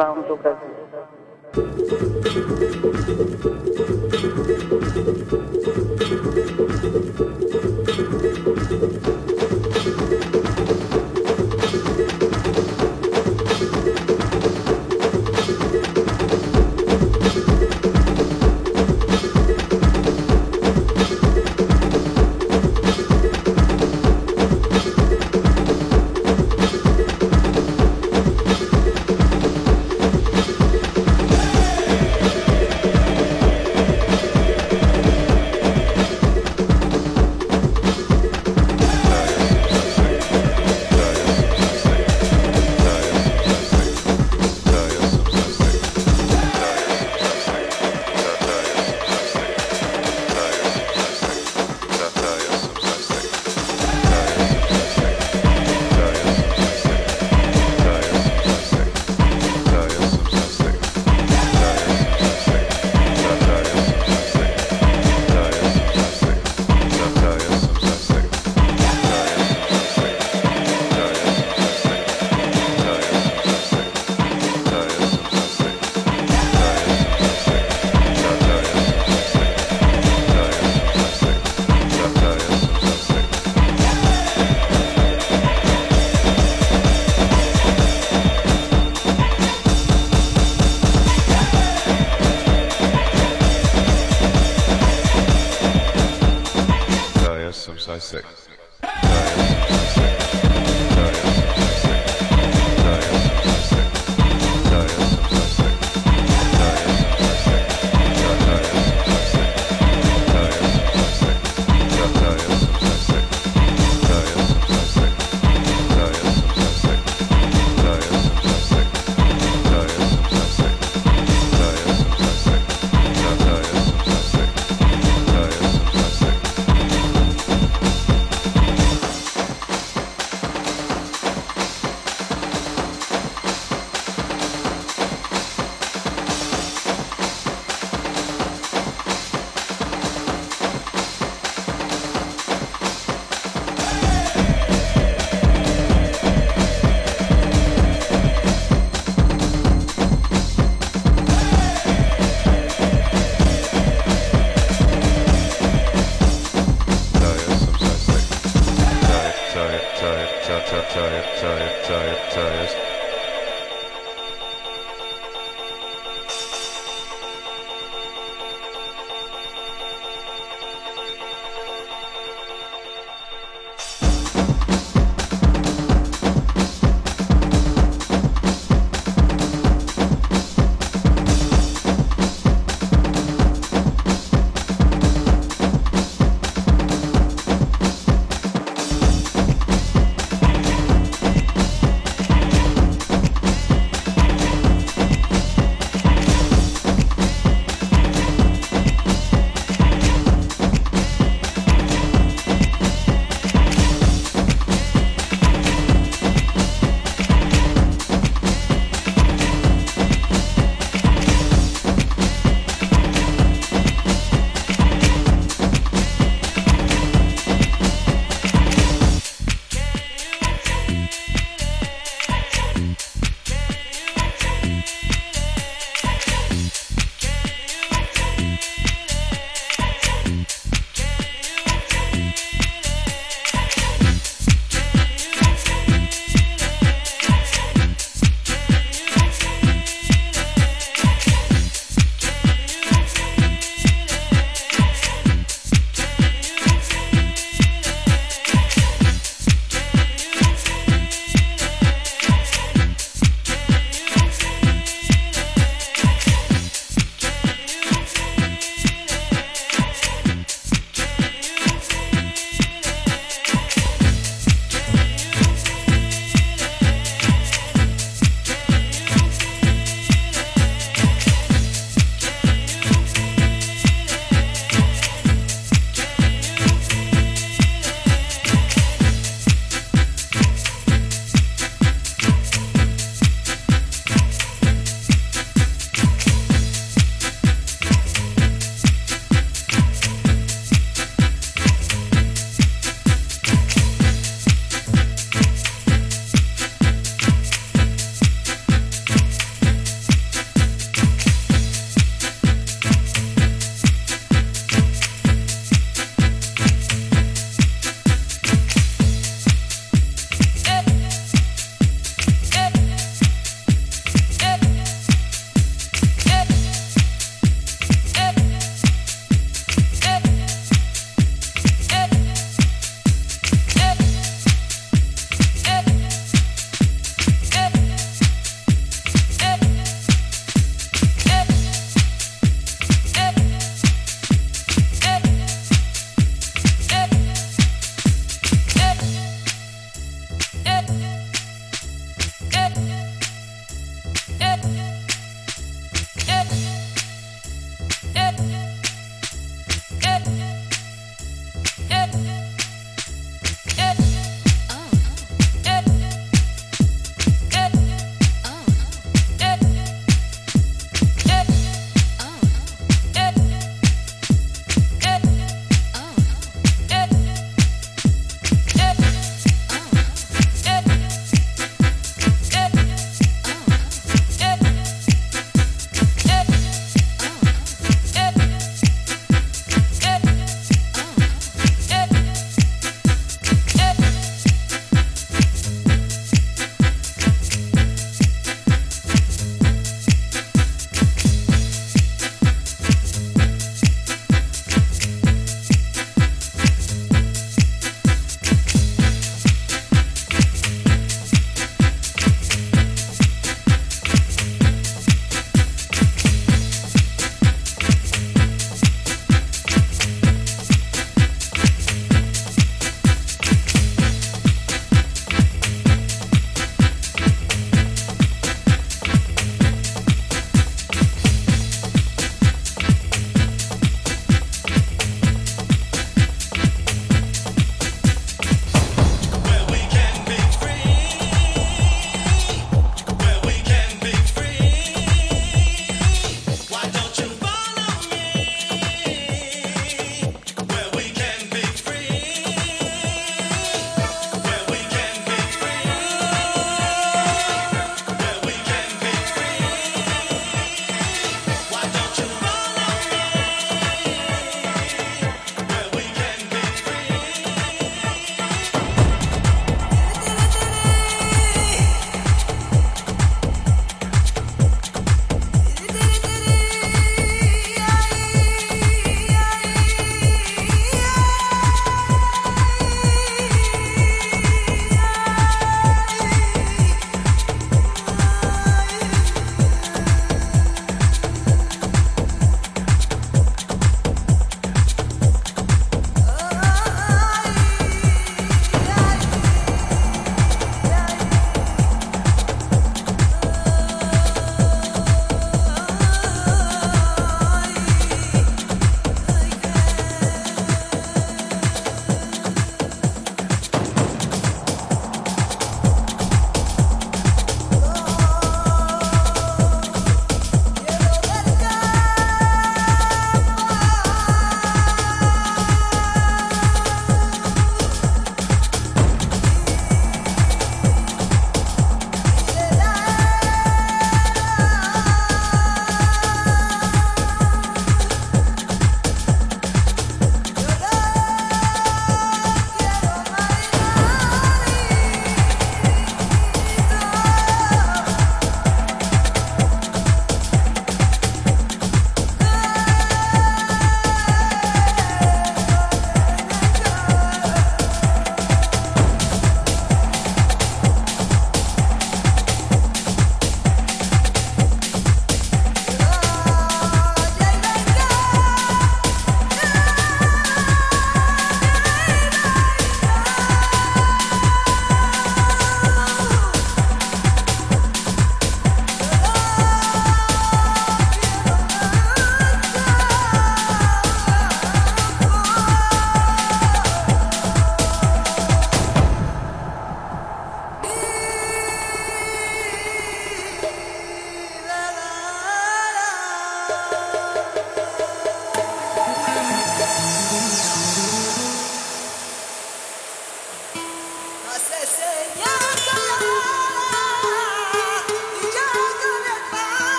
Playground do Brasil.